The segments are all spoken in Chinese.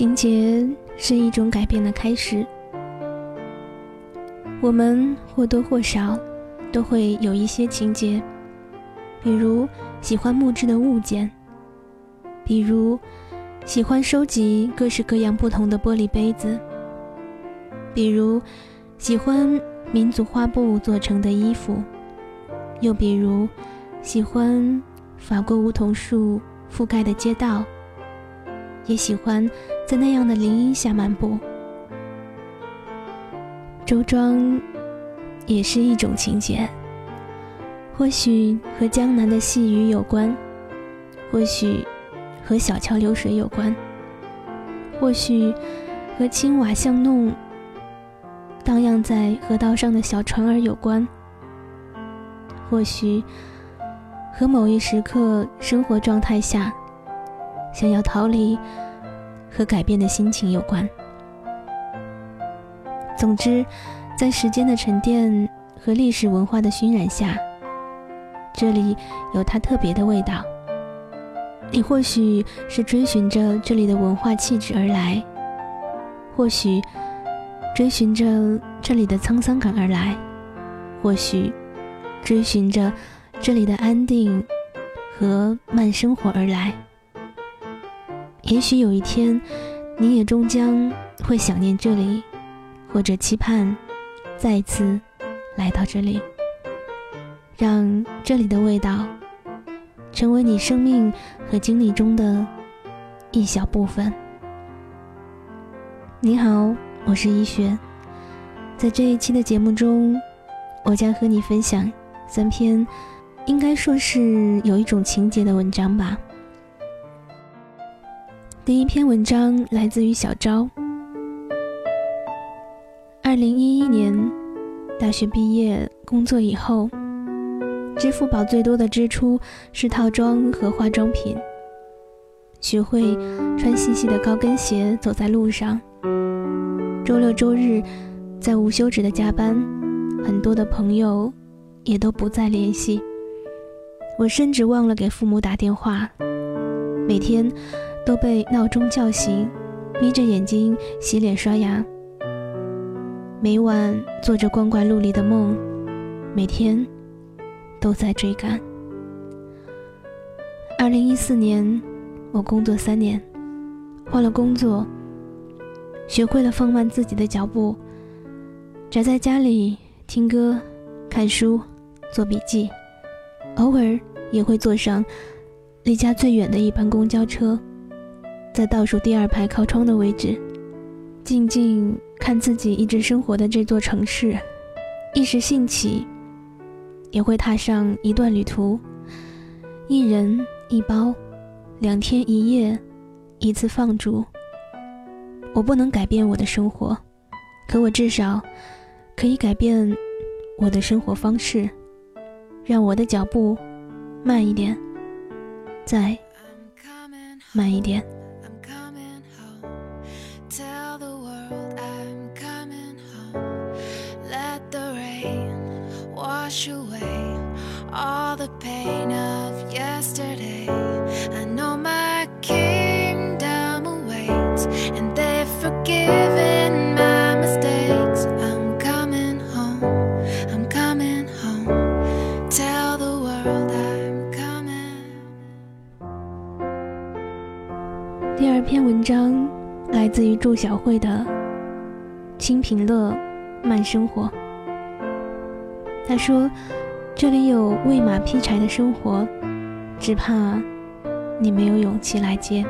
情节是一种改变的开始。我们或多或少都会有一些情节，比如喜欢木质的物件，比如喜欢收集各式各样不同的玻璃杯子，比如喜欢民族花布做成的衣服，又比如喜欢法国梧桐树覆盖的街道。也喜欢在那样的林荫下漫步。周庄也是一种情节，或许和江南的细雨有关，或许和小桥流水有关，或许和青瓦巷弄荡漾在河道上的小船儿有关，或许和某一时刻生活状态下。想要逃离和改变的心情有关。总之，在时间的沉淀和历史文化的熏染下，这里有它特别的味道。你或许是追寻着这里的文化气质而来，或许追寻着这里的沧桑感而来，或许追寻着这里的安定和慢生活而来。也许有一天，你也终将会想念这里，或者期盼再次来到这里，让这里的味道成为你生命和经历中的一小部分。你好，我是一雪，在这一期的节目中，我将和你分享三篇，应该说是有一种情节的文章吧。第一篇文章来自于小昭。二零一一年大学毕业工作以后，支付宝最多的支出是套装和化妆品。学会穿细细的高跟鞋走在路上。周六周日在无休止的加班，很多的朋友也都不再联系。我甚至忘了给父母打电话。每天。都被闹钟叫醒，眯着眼睛洗脸刷牙。每晚做着光怪陆离的梦，每天都在追赶。二零一四年，我工作三年，换了工作，学会了放慢自己的脚步，宅在家里听歌、看书、做笔记，偶尔也会坐上离家最远的一班公交车。在倒数第二排靠窗的位置，静静看自己一直生活的这座城市，一时兴起，也会踏上一段旅途，一人一包，两天一夜，一次放逐。我不能改变我的生活，可我至少可以改变我的生活方式，让我的脚步慢一点，再慢一点。第二篇文章来自于祝小慧的《清平乐慢生活》。他说：“这里有喂马劈柴的生活，只怕你没有勇气来接。”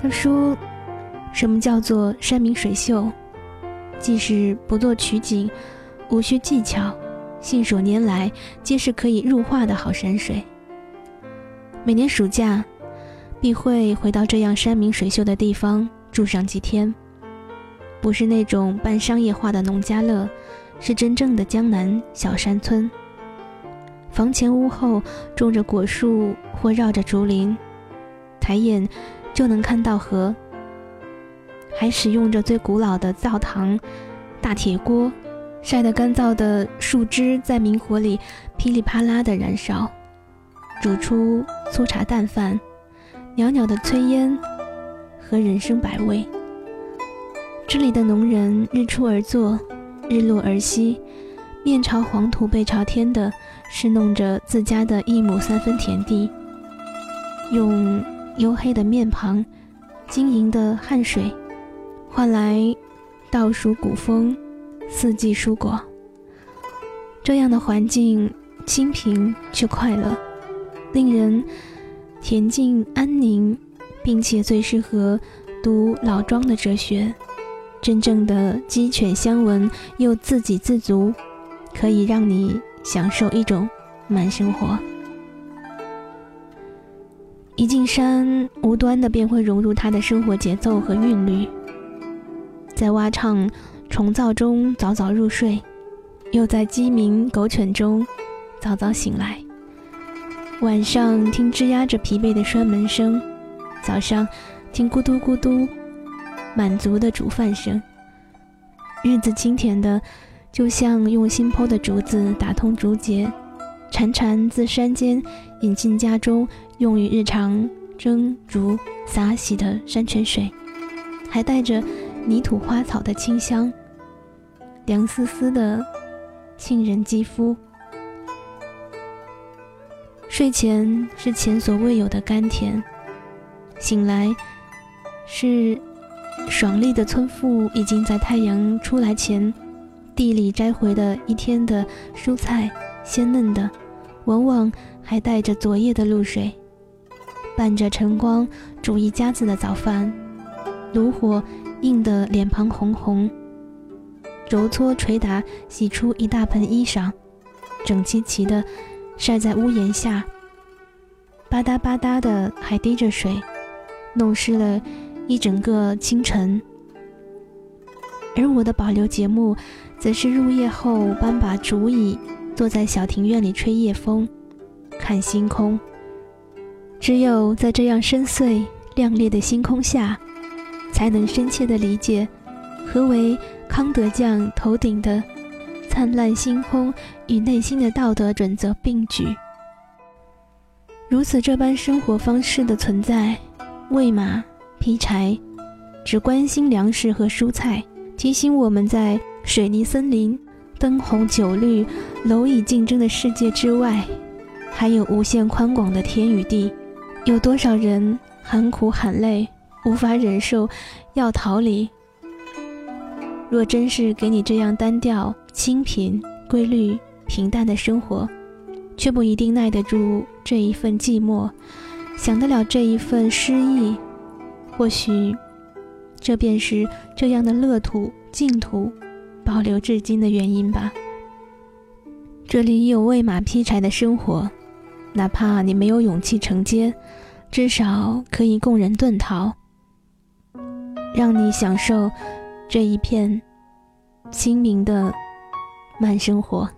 他说：“什么叫做山明水秀？即使不做取景，无需技巧，信手拈来，皆是可以入画的好山水。每年暑假，必会回到这样山明水秀的地方住上几天。不是那种半商业化的农家乐。”是真正的江南小山村，房前屋后种着果树或绕着竹林，抬眼就能看到河。还使用着最古老的灶堂、大铁锅，晒得干燥的树枝在明火里噼里啪啦地燃烧，煮出粗茶淡饭，袅袅的炊烟和人生百味。这里的农人日出而作，日落而息，面朝黄土背朝天的侍弄着自家的一亩三分田地，用黝黑的面庞、晶莹的汗水，换来倒数古风、四季蔬果。这样的环境清贫却快乐，令人恬静安宁，并且最适合读老庄的哲学。真正的鸡犬相闻又自给自足，可以让你享受一种慢生活。一进山，无端的便会融入他的生活节奏和韵律，在蛙唱虫噪中早早入睡。又在鸡鸣狗犬中早早醒来，晚上听吱呀着疲惫的拴门声，早上听咕嘟咕嘟满足的煮饭声。日子清甜的，就像用心剖的竹子打通竹节，潺潺自山间引进家中，用于日常蒸煮洒洗的山泉水，还带着泥土花草的清香，凉丝丝的。沁人肌肤。睡前是前所未有的甘甜，醒来是爽利的村妇已经在太阳出来前地里摘回的一天的蔬菜，鲜嫩的，往往还带着昨夜的露水，伴着晨光煮一家子的早饭，炉火映得脸庞红红。揉搓捶打，洗出一大盆衣裳，整齐齐的晒在屋檐下。吧嗒吧嗒的还滴着水，弄湿了一整个清晨。而我的保留节目，则是入夜后搬把竹椅，坐在小庭院里吹夜风，看星空。只有在这样深邃亮丽的星空下，才能深切的理解何为。康德将头顶的灿烂星空与内心的道德准则并举，如此这般生活方式的存在，喂马劈柴，只关心粮食和蔬菜，提醒我们在水泥森林、灯红酒绿、蝼蚁竞争的世界之外，还有无限宽广的天与地。有多少人喊苦喊累，无法忍受，要逃离？若真是给你这样单调、清贫、规律、平淡的生活，却不一定耐得住这一份寂寞，享得了这一份诗意。或许，这便是这样的乐土、净土保留至今的原因吧。这里有喂马劈柴的生活，哪怕你没有勇气承接，至少可以供人遁逃，让你享受。这一片清明的慢生活。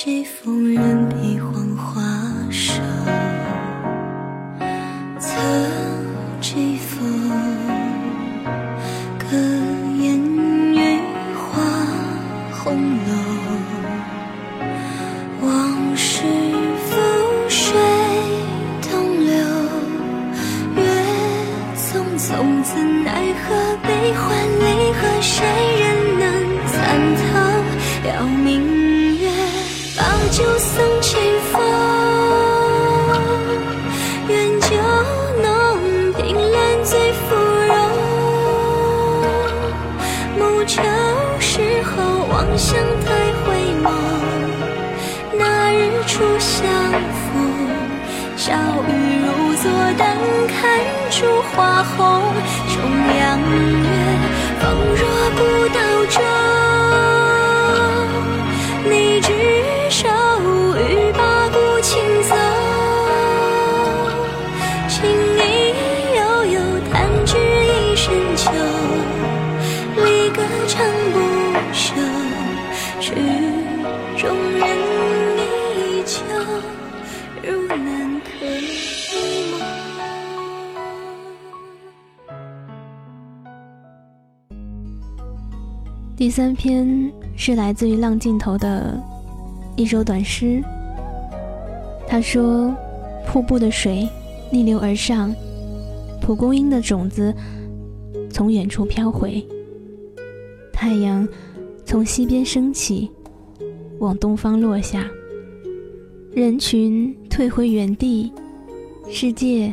西风花红，第三篇是来自于浪尽头的一首短诗。他说：“瀑布的水逆流而上，蒲公英的种子从远处飘回。太阳从西边升起，往东方落下。人群退回原地，世界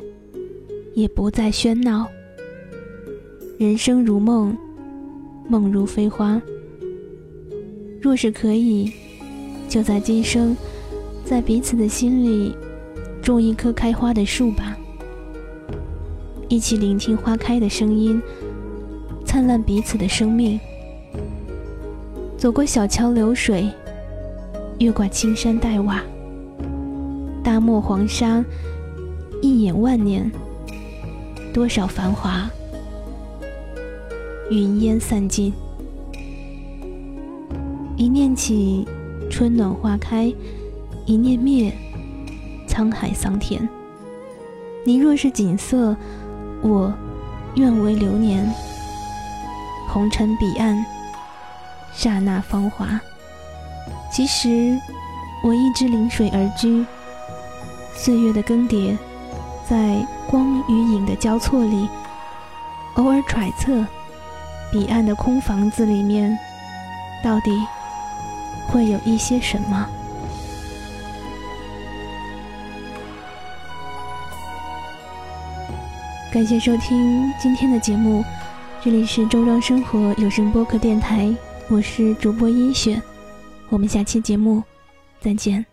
也不再喧闹。人生如梦，梦如飞花。若是可以，就在今生。”在彼此的心里，种一棵开花的树吧。一起聆听花开的声音，灿烂彼此的生命。走过小桥流水，越过青山黛瓦，大漠黄沙，一眼万年，多少繁华，云烟散尽。一念起，春暖花开。一念灭，沧海桑田。你若是锦瑟，我愿为流年。红尘彼岸，刹那芳华。其实，我一直临水而居。岁月的更迭，在光与影的交错里，偶尔揣测，彼岸的空房子里面，到底会有一些什么。感谢收听今天的节目，这里是周庄生活有声播客电台，我是主播一雪，我们下期节目再见。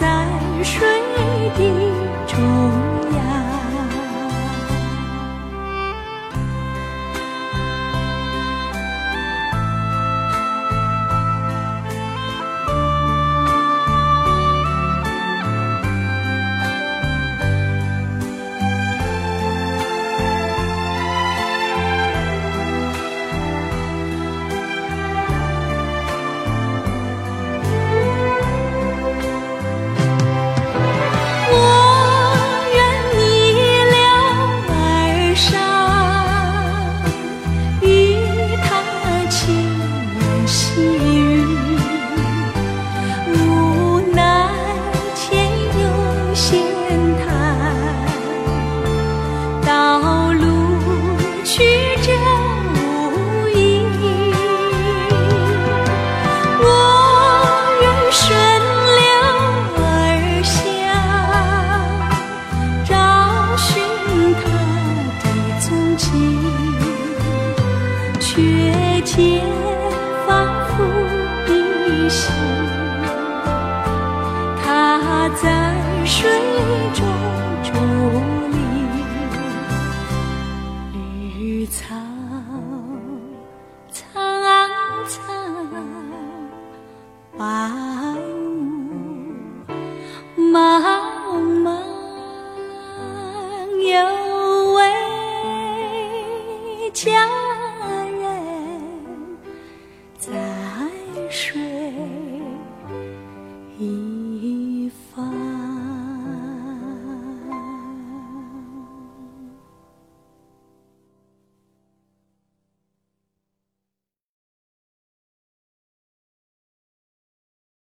在水的中。家。